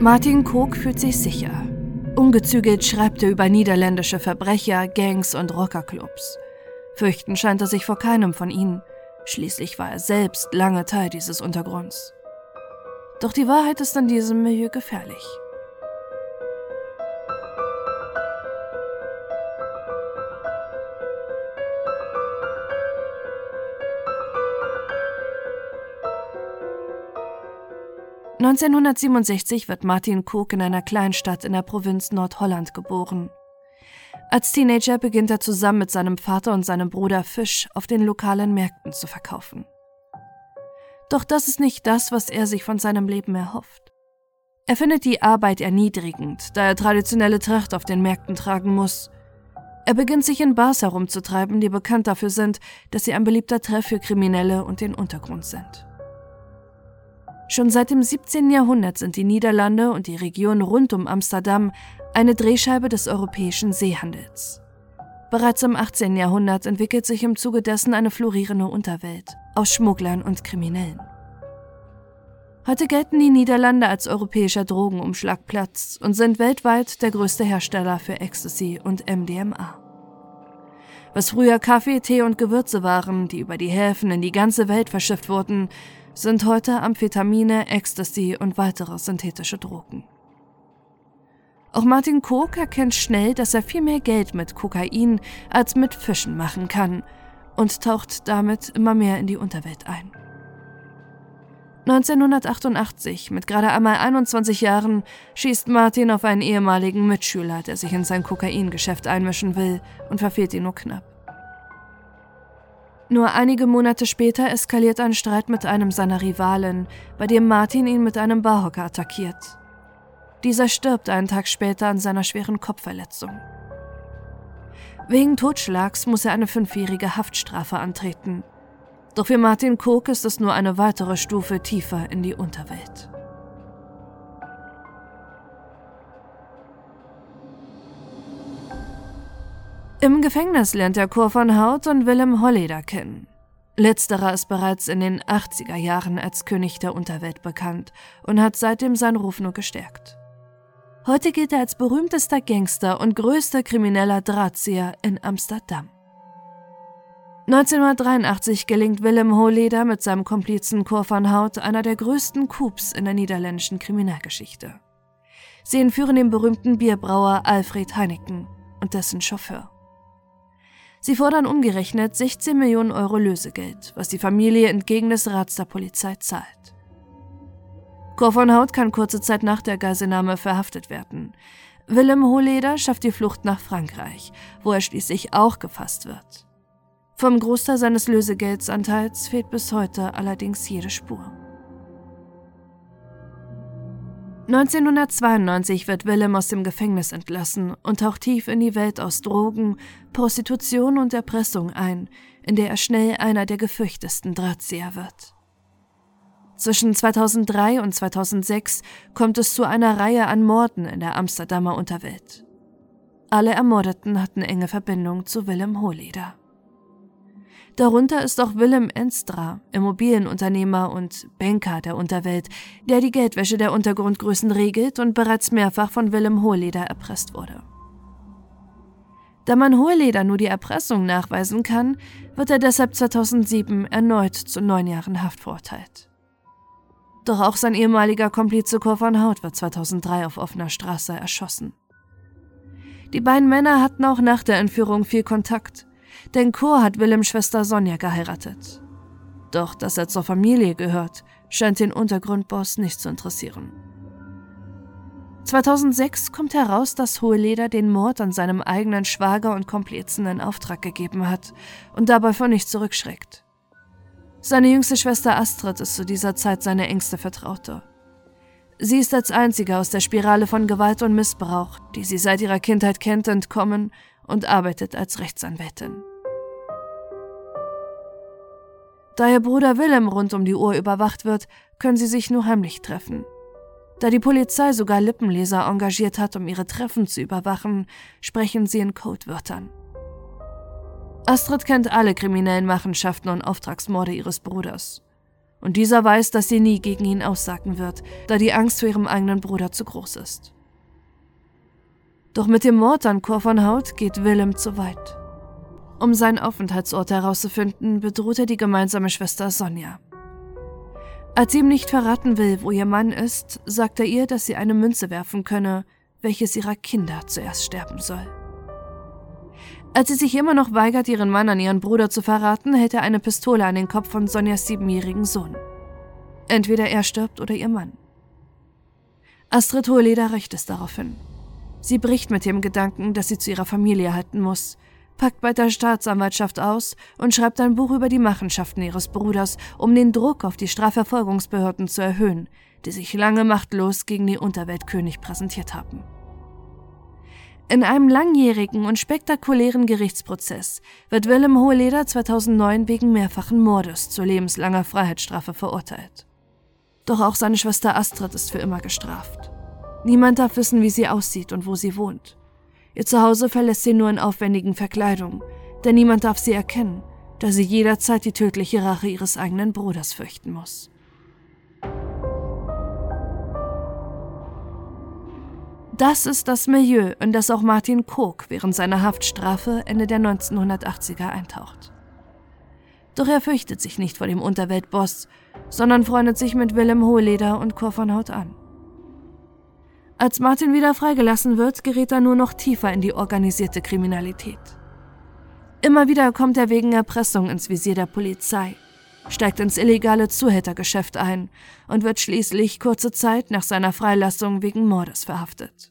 Martin Koch fühlt sich sicher. Ungezügelt schreibt er über niederländische Verbrecher, Gangs und Rockerclubs. Fürchten scheint er sich vor keinem von ihnen. Schließlich war er selbst lange Teil dieses Untergrunds. Doch die Wahrheit ist in diesem Milieu gefährlich. 1967 wird Martin Cook in einer Kleinstadt in der Provinz Nordholland geboren. Als Teenager beginnt er zusammen mit seinem Vater und seinem Bruder Fisch auf den lokalen Märkten zu verkaufen. Doch das ist nicht das, was er sich von seinem Leben erhofft. Er findet die Arbeit erniedrigend, da er traditionelle Tracht auf den Märkten tragen muss. Er beginnt sich in Bars herumzutreiben, die bekannt dafür sind, dass sie ein beliebter Treff für Kriminelle und den Untergrund sind. Schon seit dem 17. Jahrhundert sind die Niederlande und die Region rund um Amsterdam eine Drehscheibe des europäischen Seehandels. Bereits im 18. Jahrhundert entwickelt sich im Zuge dessen eine florierende Unterwelt aus Schmugglern und Kriminellen. Heute gelten die Niederlande als europäischer Drogenumschlagplatz und sind weltweit der größte Hersteller für Ecstasy und MDMA. Was früher Kaffee, Tee und Gewürze waren, die über die Häfen in die ganze Welt verschifft wurden, sind heute Amphetamine, Ecstasy und weitere synthetische Drogen. Auch Martin Koch erkennt schnell, dass er viel mehr Geld mit Kokain als mit Fischen machen kann und taucht damit immer mehr in die Unterwelt ein. 1988, mit gerade einmal 21 Jahren, schießt Martin auf einen ehemaligen Mitschüler, der sich in sein Kokaingeschäft einmischen will und verfehlt ihn nur knapp. Nur einige Monate später eskaliert ein Streit mit einem seiner Rivalen, bei dem Martin ihn mit einem Barhocker attackiert. Dieser stirbt einen Tag später an seiner schweren Kopfverletzung. Wegen Totschlags muss er eine fünfjährige Haftstrafe antreten. Doch für Martin Koch ist es nur eine weitere Stufe tiefer in die Unterwelt. Im Gefängnis lernt er Kur von Haut und Willem Holleder kennen. Letzterer ist bereits in den 80er Jahren als König der Unterwelt bekannt und hat seitdem seinen Ruf nur gestärkt. Heute gilt er als berühmtester Gangster und größter krimineller Drahtzieher in Amsterdam. 1983 gelingt Willem Holleder mit seinem Komplizen Cor van Hout einer der größten Coups in der niederländischen Kriminalgeschichte. Sie entführen den berühmten Bierbrauer Alfred Heineken und dessen Chauffeur. Sie fordern umgerechnet 16 Millionen Euro Lösegeld, was die Familie entgegen des Rats der Polizei zahlt. Kor von Haut kann kurze Zeit nach der Geiselnahme verhaftet werden. Willem Hohleder schafft die Flucht nach Frankreich, wo er schließlich auch gefasst wird. Vom Großteil seines Lösegeldsanteils fehlt bis heute allerdings jede Spur. 1992 wird Willem aus dem Gefängnis entlassen und taucht tief in die Welt aus Drogen, Prostitution und Erpressung ein, in der er schnell einer der gefürchtesten Drahtzieher wird. Zwischen 2003 und 2006 kommt es zu einer Reihe an Morden in der Amsterdamer Unterwelt. Alle Ermordeten hatten enge Verbindung zu Willem Hohleder. Darunter ist auch Willem Enstra, Immobilienunternehmer und Banker der Unterwelt, der die Geldwäsche der Untergrundgrößen regelt und bereits mehrfach von Willem Hohleder erpresst wurde. Da man Hohleder nur die Erpressung nachweisen kann, wird er deshalb 2007 erneut zu neun Jahren Haft verurteilt. Doch auch sein ehemaliger Komplize Korvan Haut wird 2003 auf offener Straße erschossen. Die beiden Männer hatten auch nach der Entführung viel Kontakt denn Chor hat Willems Schwester Sonja geheiratet. Doch dass er zur Familie gehört, scheint den Untergrundboss nicht zu interessieren. 2006 kommt heraus, dass Hoheleder den Mord an seinem eigenen Schwager und Komplizen in Auftrag gegeben hat und dabei vor nichts zurückschreckt. Seine jüngste Schwester Astrid ist zu dieser Zeit seine engste Vertraute. Sie ist als einzige aus der Spirale von Gewalt und Missbrauch, die sie seit ihrer Kindheit kennt, entkommen und arbeitet als Rechtsanwältin. Da ihr Bruder Willem rund um die Uhr überwacht wird, können sie sich nur heimlich treffen. Da die Polizei sogar Lippenleser engagiert hat, um ihre Treffen zu überwachen, sprechen sie in Codewörtern. Astrid kennt alle kriminellen Machenschaften und Auftragsmorde ihres Bruders. und dieser weiß, dass sie nie gegen ihn aussagen wird, da die Angst vor ihrem eigenen Bruder zu groß ist. Doch mit dem Mord an Chor von Haut geht Willem zu weit. Um seinen Aufenthaltsort herauszufinden, bedroht er die gemeinsame Schwester Sonja. Als sie ihm nicht verraten will, wo ihr Mann ist, sagt er ihr, dass sie eine Münze werfen könne, welches ihrer Kinder zuerst sterben soll. Als sie sich immer noch weigert, ihren Mann an ihren Bruder zu verraten, hält er eine Pistole an den Kopf von Sonjas siebenjährigen Sohn. Entweder er stirbt oder ihr Mann. Astrid Hohleder rächt es daraufhin. Sie bricht mit dem Gedanken, dass sie zu ihrer Familie halten muss, packt bei der Staatsanwaltschaft aus und schreibt ein Buch über die Machenschaften ihres Bruders, um den Druck auf die Strafverfolgungsbehörden zu erhöhen, die sich lange machtlos gegen den Unterweltkönig präsentiert haben. In einem langjährigen und spektakulären Gerichtsprozess wird Willem Hohleder 2009 wegen mehrfachen Mordes zu lebenslanger Freiheitsstrafe verurteilt. Doch auch seine Schwester Astrid ist für immer gestraft. Niemand darf wissen, wie sie aussieht und wo sie wohnt. Ihr Zuhause verlässt sie nur in aufwendigen Verkleidungen, denn niemand darf sie erkennen, da sie jederzeit die tödliche Rache ihres eigenen Bruders fürchten muss. Das ist das Milieu, in das auch Martin Koch während seiner Haftstrafe Ende der 1980er eintaucht. Doch er fürchtet sich nicht vor dem Unterweltboss, sondern freundet sich mit Willem Hohleder und Haut an. Als Martin wieder freigelassen wird, gerät er nur noch tiefer in die organisierte Kriminalität. Immer wieder kommt er wegen Erpressung ins Visier der Polizei, steigt ins illegale Zuhältergeschäft ein und wird schließlich kurze Zeit nach seiner Freilassung wegen Mordes verhaftet.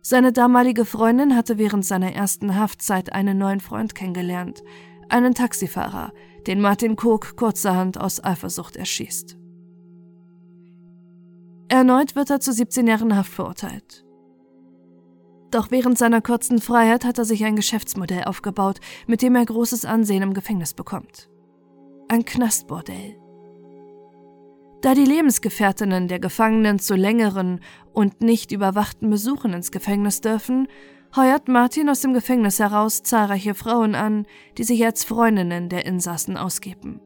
Seine damalige Freundin hatte während seiner ersten Haftzeit einen neuen Freund kennengelernt, einen Taxifahrer, den Martin Koch kurzerhand aus Eifersucht erschießt. Erneut wird er zu 17 Jahren Haft verurteilt. Doch während seiner kurzen Freiheit hat er sich ein Geschäftsmodell aufgebaut, mit dem er großes Ansehen im Gefängnis bekommt. Ein Knastbordell. Da die Lebensgefährtinnen der Gefangenen zu längeren und nicht überwachten Besuchen ins Gefängnis dürfen, heuert Martin aus dem Gefängnis heraus zahlreiche Frauen an, die sich als Freundinnen der Insassen ausgeben.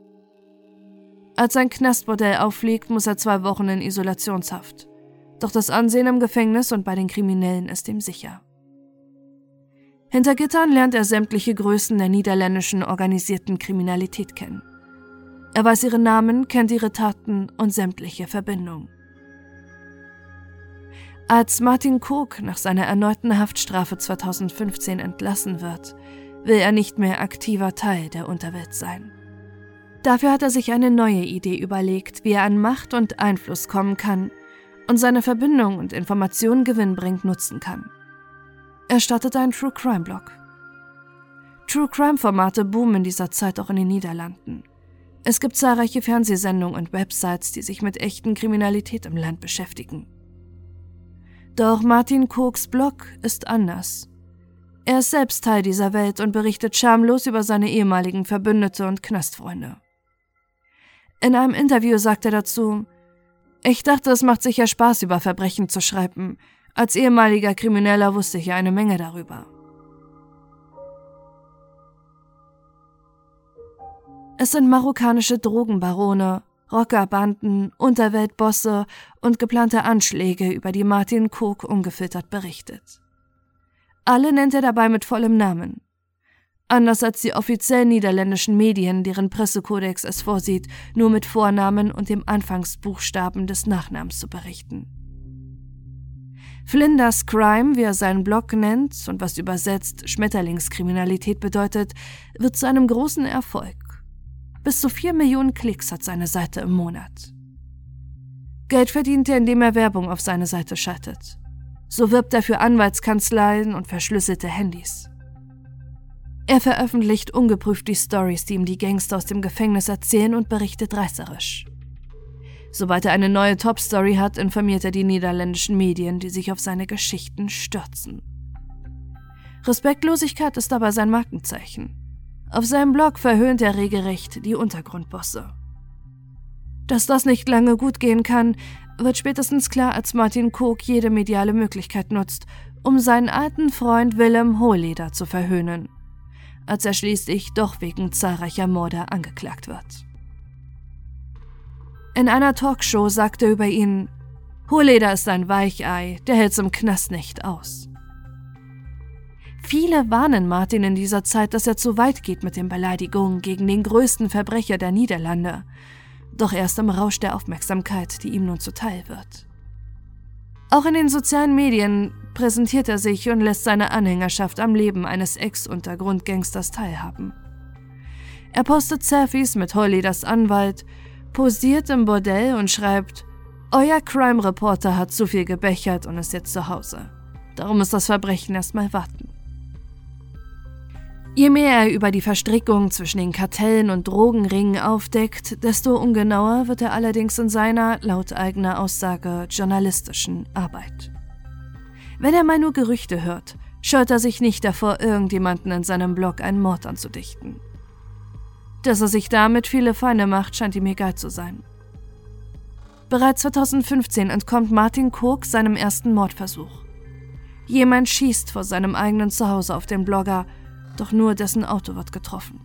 Als sein Knastbordell auffliegt, muss er zwei Wochen in Isolationshaft. Doch das Ansehen im Gefängnis und bei den Kriminellen ist ihm sicher. Hinter Gittern lernt er sämtliche Größen der niederländischen organisierten Kriminalität kennen. Er weiß ihre Namen, kennt ihre Taten und sämtliche Verbindungen. Als Martin Koch nach seiner erneuten Haftstrafe 2015 entlassen wird, will er nicht mehr aktiver Teil der Unterwelt sein. Dafür hat er sich eine neue Idee überlegt, wie er an Macht und Einfluss kommen kann und seine Verbindung und Informationen gewinnbringend nutzen kann. Er startet einen True Crime Blog. True Crime Formate boomen in dieser Zeit auch in den Niederlanden. Es gibt zahlreiche Fernsehsendungen und Websites, die sich mit echten Kriminalität im Land beschäftigen. Doch Martin Kochs Blog ist anders. Er ist selbst Teil dieser Welt und berichtet schamlos über seine ehemaligen Verbündete und Knastfreunde. In einem Interview sagt er dazu, ich dachte, es macht sicher Spaß, über Verbrechen zu schreiben. Als ehemaliger Krimineller wusste ich ja eine Menge darüber. Es sind marokkanische Drogenbarone, Rockerbanden, Unterweltbosse und geplante Anschläge, über die Martin Koch ungefiltert berichtet. Alle nennt er dabei mit vollem Namen. Anders als die offiziellen niederländischen Medien, deren Pressekodex es vorsieht, nur mit Vornamen und dem Anfangsbuchstaben des Nachnamens zu berichten. Flinders Crime, wie er seinen Blog nennt und was übersetzt Schmetterlingskriminalität bedeutet, wird zu einem großen Erfolg. Bis zu 4 Millionen Klicks hat seine Seite im Monat. Geld verdient er, indem er Werbung auf seine Seite schaltet. So wirbt er für Anwaltskanzleien und verschlüsselte Handys. Er veröffentlicht ungeprüft die Stories, die ihm die Gangster aus dem Gefängnis erzählen und berichtet reißerisch. Sobald er eine neue Top-Story hat, informiert er die niederländischen Medien, die sich auf seine Geschichten stürzen. Respektlosigkeit ist aber sein Markenzeichen. Auf seinem Blog verhöhnt er regelrecht die Untergrundbosse. Dass das nicht lange gut gehen kann, wird spätestens klar, als Martin Koch jede mediale Möglichkeit nutzt, um seinen alten Freund Willem Hohleder zu verhöhnen, als er schließlich doch wegen zahlreicher Morde angeklagt wird. In einer Talkshow sagte er über ihn, Hohleder ist ein Weichei, der hält's im Knast nicht aus. Viele warnen Martin in dieser Zeit, dass er zu weit geht mit den Beleidigungen gegen den größten Verbrecher der Niederlande. Doch erst im Rausch der Aufmerksamkeit, die ihm nun zuteil wird. Auch in den sozialen Medien präsentiert er sich und lässt seine Anhängerschaft am Leben eines Ex-Untergrundgangsters teilhaben. Er postet Selfies mit Holleders Anwalt, posiert im Bordell und schreibt, Euer Crime Reporter hat zu viel gebechert und ist jetzt zu Hause. Darum muss das Verbrechen erstmal warten. Je mehr er über die Verstrickung zwischen den Kartellen und Drogenringen aufdeckt, desto ungenauer wird er allerdings in seiner, laut eigener Aussage, journalistischen Arbeit. Wenn er mal nur Gerüchte hört, scheut er sich nicht davor, irgendjemanden in seinem Blog einen Mord anzudichten. Dass er sich damit viele Feinde macht, scheint ihm egal zu sein. Bereits 2015 entkommt Martin Koch seinem ersten Mordversuch. Jemand schießt vor seinem eigenen Zuhause auf den Blogger doch nur dessen Auto wird getroffen.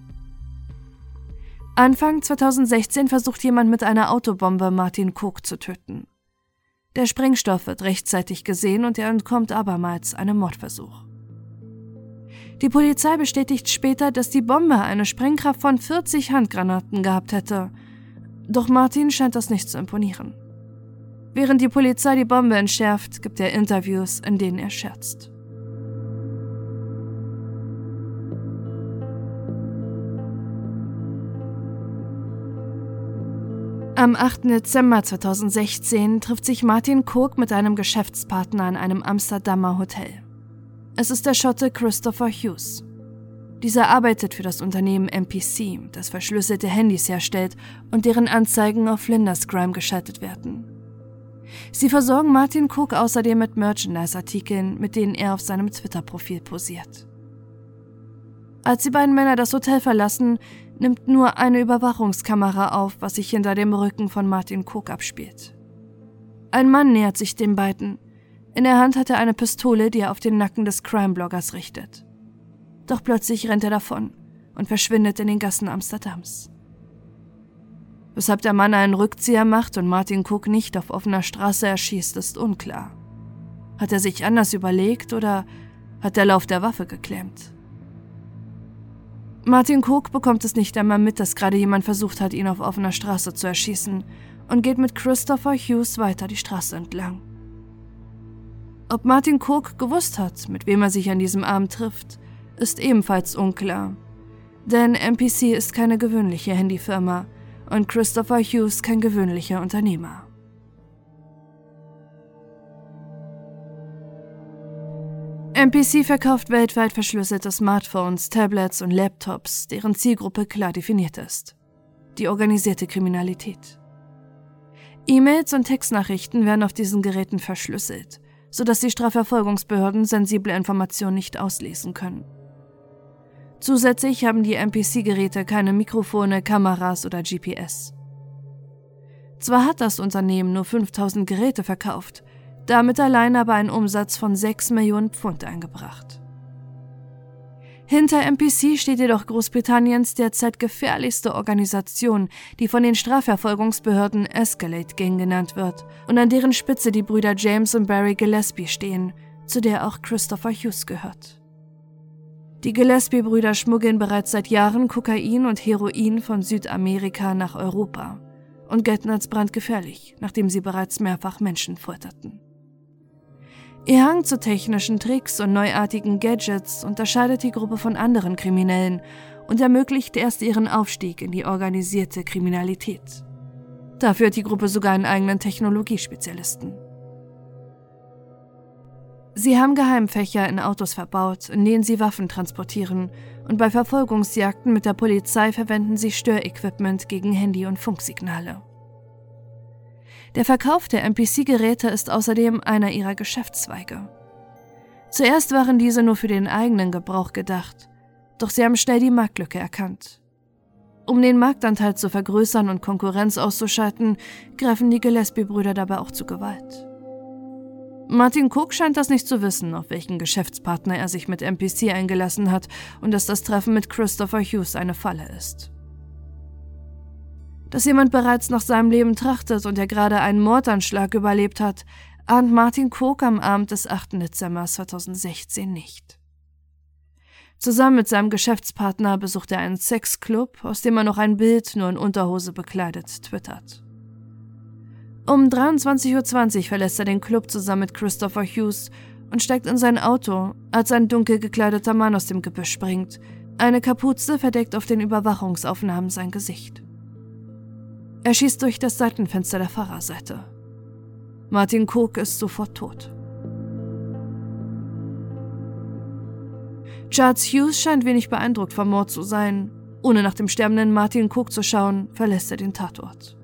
Anfang 2016 versucht jemand mit einer Autobombe Martin Cook zu töten. Der Sprengstoff wird rechtzeitig gesehen und er entkommt abermals einem Mordversuch. Die Polizei bestätigt später, dass die Bombe eine Sprengkraft von 40 Handgranaten gehabt hätte. Doch Martin scheint das nicht zu imponieren. Während die Polizei die Bombe entschärft, gibt er Interviews, in denen er scherzt. Am 8. Dezember 2016 trifft sich Martin Cook mit einem Geschäftspartner in einem Amsterdamer Hotel. Es ist der Schotte Christopher Hughes. Dieser arbeitet für das Unternehmen MPC, das verschlüsselte Handys herstellt und deren Anzeigen auf Flinders Crime geschaltet werden. Sie versorgen Martin Cook außerdem mit Merchandise-Artikeln, mit denen er auf seinem Twitter-Profil posiert. Als die beiden Männer das Hotel verlassen, nimmt nur eine Überwachungskamera auf, was sich hinter dem Rücken von Martin Cook abspielt. Ein Mann nähert sich den beiden. In der Hand hat er eine Pistole, die er auf den Nacken des Crime-Bloggers richtet. Doch plötzlich rennt er davon und verschwindet in den Gassen Amsterdams. Weshalb der Mann einen Rückzieher macht und Martin Cook nicht auf offener Straße erschießt, ist unklar. Hat er sich anders überlegt oder hat der Lauf der Waffe geklemmt? Martin Cook bekommt es nicht einmal mit, dass gerade jemand versucht hat, ihn auf offener Straße zu erschießen und geht mit Christopher Hughes weiter die Straße entlang. Ob Martin Cook gewusst hat, mit wem er sich an diesem Abend trifft, ist ebenfalls unklar. Denn MPC ist keine gewöhnliche Handyfirma und Christopher Hughes kein gewöhnlicher Unternehmer. MPC verkauft weltweit verschlüsselte Smartphones, Tablets und Laptops, deren Zielgruppe klar definiert ist. Die organisierte Kriminalität. E-Mails und Textnachrichten werden auf diesen Geräten verschlüsselt, sodass die Strafverfolgungsbehörden sensible Informationen nicht auslesen können. Zusätzlich haben die MPC-Geräte keine Mikrofone, Kameras oder GPS. Zwar hat das Unternehmen nur 5000 Geräte verkauft, damit allein aber einen Umsatz von 6 Millionen Pfund eingebracht. Hinter MPC steht jedoch Großbritanniens derzeit gefährlichste Organisation, die von den Strafverfolgungsbehörden Escalate Gang genannt wird und an deren Spitze die Brüder James und Barry Gillespie stehen, zu der auch Christopher Hughes gehört. Die Gillespie-Brüder schmuggeln bereits seit Jahren Kokain und Heroin von Südamerika nach Europa und gelten als brandgefährlich, nachdem sie bereits mehrfach Menschen folterten. Ihr Hang zu technischen Tricks und neuartigen Gadgets unterscheidet die Gruppe von anderen Kriminellen und ermöglicht erst ihren Aufstieg in die organisierte Kriminalität. Dafür hat die Gruppe sogar einen eigenen Technologiespezialisten. Sie haben Geheimfächer in Autos verbaut, in denen sie Waffen transportieren, und bei Verfolgungsjagden mit der Polizei verwenden sie Störequipment gegen Handy- und Funksignale. Der Verkauf der MPC-Geräte ist außerdem einer ihrer Geschäftszweige. Zuerst waren diese nur für den eigenen Gebrauch gedacht, doch sie haben schnell die Marktlücke erkannt. Um den Marktanteil zu vergrößern und Konkurrenz auszuschalten, greifen die Gillespie-Brüder dabei auch zu Gewalt. Martin Cook scheint das nicht zu wissen, auf welchen Geschäftspartner er sich mit MPC eingelassen hat und dass das Treffen mit Christopher Hughes eine Falle ist. Dass jemand bereits nach seinem Leben trachtet und er gerade einen Mordanschlag überlebt hat, ahnt Martin Koch am Abend des 8. Dezember 2016 nicht. Zusammen mit seinem Geschäftspartner besucht er einen Sexclub, aus dem er noch ein Bild nur in Unterhose bekleidet twittert. Um 23.20 Uhr verlässt er den Club zusammen mit Christopher Hughes und steigt in sein Auto, als ein dunkel gekleideter Mann aus dem Gebüsch springt. Eine Kapuze verdeckt auf den Überwachungsaufnahmen sein Gesicht. Er schießt durch das Seitenfenster der Fahrerseite. Martin Cook ist sofort tot. Charles Hughes scheint wenig beeindruckt vom Mord zu sein. Ohne nach dem sterbenden Martin Cook zu schauen, verlässt er den Tatort.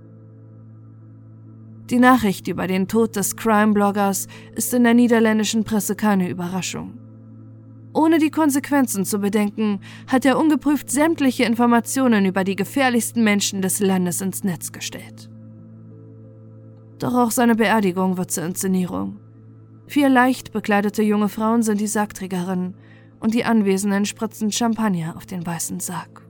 Die Nachricht über den Tod des Crime-Bloggers ist in der niederländischen Presse keine Überraschung. Ohne die Konsequenzen zu bedenken, hat er ungeprüft sämtliche Informationen über die gefährlichsten Menschen des Landes ins Netz gestellt. Doch auch seine Beerdigung wird zur Inszenierung. Vier leicht bekleidete junge Frauen sind die Sargträgerinnen und die Anwesenden spritzen Champagner auf den weißen Sarg.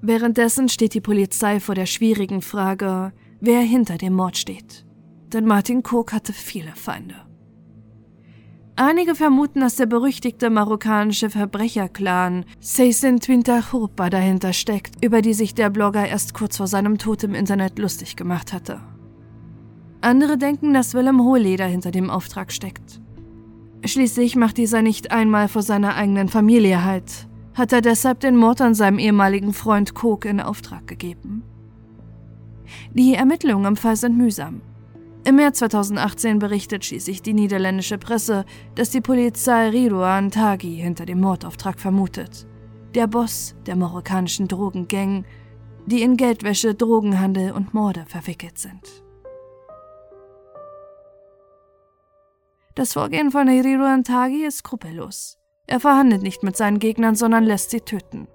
Währenddessen steht die Polizei vor der schwierigen Frage, wer hinter dem Mord steht. Denn Martin Cook hatte viele Feinde. Einige vermuten, dass der berüchtigte marokkanische Verbrecherclan Seysin Twintahupa dahinter steckt, über die sich der Blogger erst kurz vor seinem Tod im Internet lustig gemacht hatte. Andere denken, dass Willem Hohleder hinter dem Auftrag steckt. Schließlich macht dieser nicht einmal vor seiner eigenen Familie halt, hat er deshalb den Mord an seinem ehemaligen Freund Cook in Auftrag gegeben. Die Ermittlungen im Fall sind mühsam. Im März 2018 berichtet schließlich die niederländische Presse, dass die Polizei Ridouan Taghi hinter dem Mordauftrag vermutet. Der Boss der marokkanischen Drogengang, die in Geldwäsche, Drogenhandel und Morde verwickelt sind. Das Vorgehen von Hiriru Antagi ist skrupellos. Er verhandelt nicht mit seinen Gegnern, sondern lässt sie töten.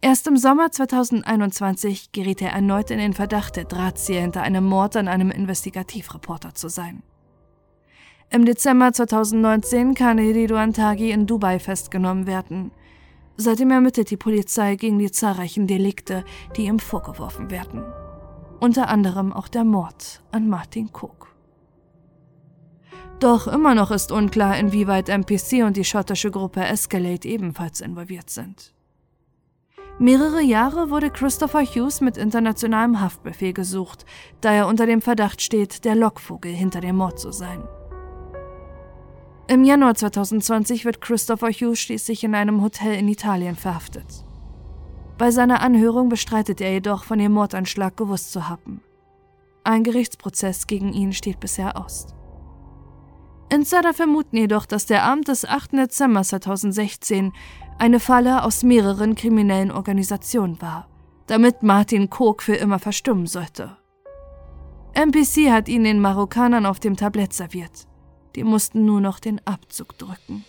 Erst im Sommer 2021 geriet er erneut in den Verdacht, der Drahtzieher hinter einem Mord an einem Investigativreporter zu sein. Im Dezember 2019 kann Hiriru Antagi in Dubai festgenommen werden. Seitdem ermittelt die Polizei gegen die zahlreichen Delikte, die ihm vorgeworfen werden. Unter anderem auch der Mord an Martin Cook. Doch immer noch ist unklar, inwieweit MPC und die schottische Gruppe Escalate ebenfalls involviert sind. Mehrere Jahre wurde Christopher Hughes mit internationalem Haftbefehl gesucht, da er unter dem Verdacht steht, der Lockvogel hinter dem Mord zu sein. Im Januar 2020 wird Christopher Hughes schließlich in einem Hotel in Italien verhaftet. Bei seiner Anhörung bestreitet er jedoch, von dem Mordanschlag gewusst zu haben. Ein Gerichtsprozess gegen ihn steht bisher aus. Insider vermuten jedoch, dass der Abend des 8. Dezember 2016 eine Falle aus mehreren kriminellen Organisationen war, damit Martin Koch für immer verstummen sollte. MPC hat ihn den Marokkanern auf dem Tablett serviert. Die mussten nur noch den Abzug drücken.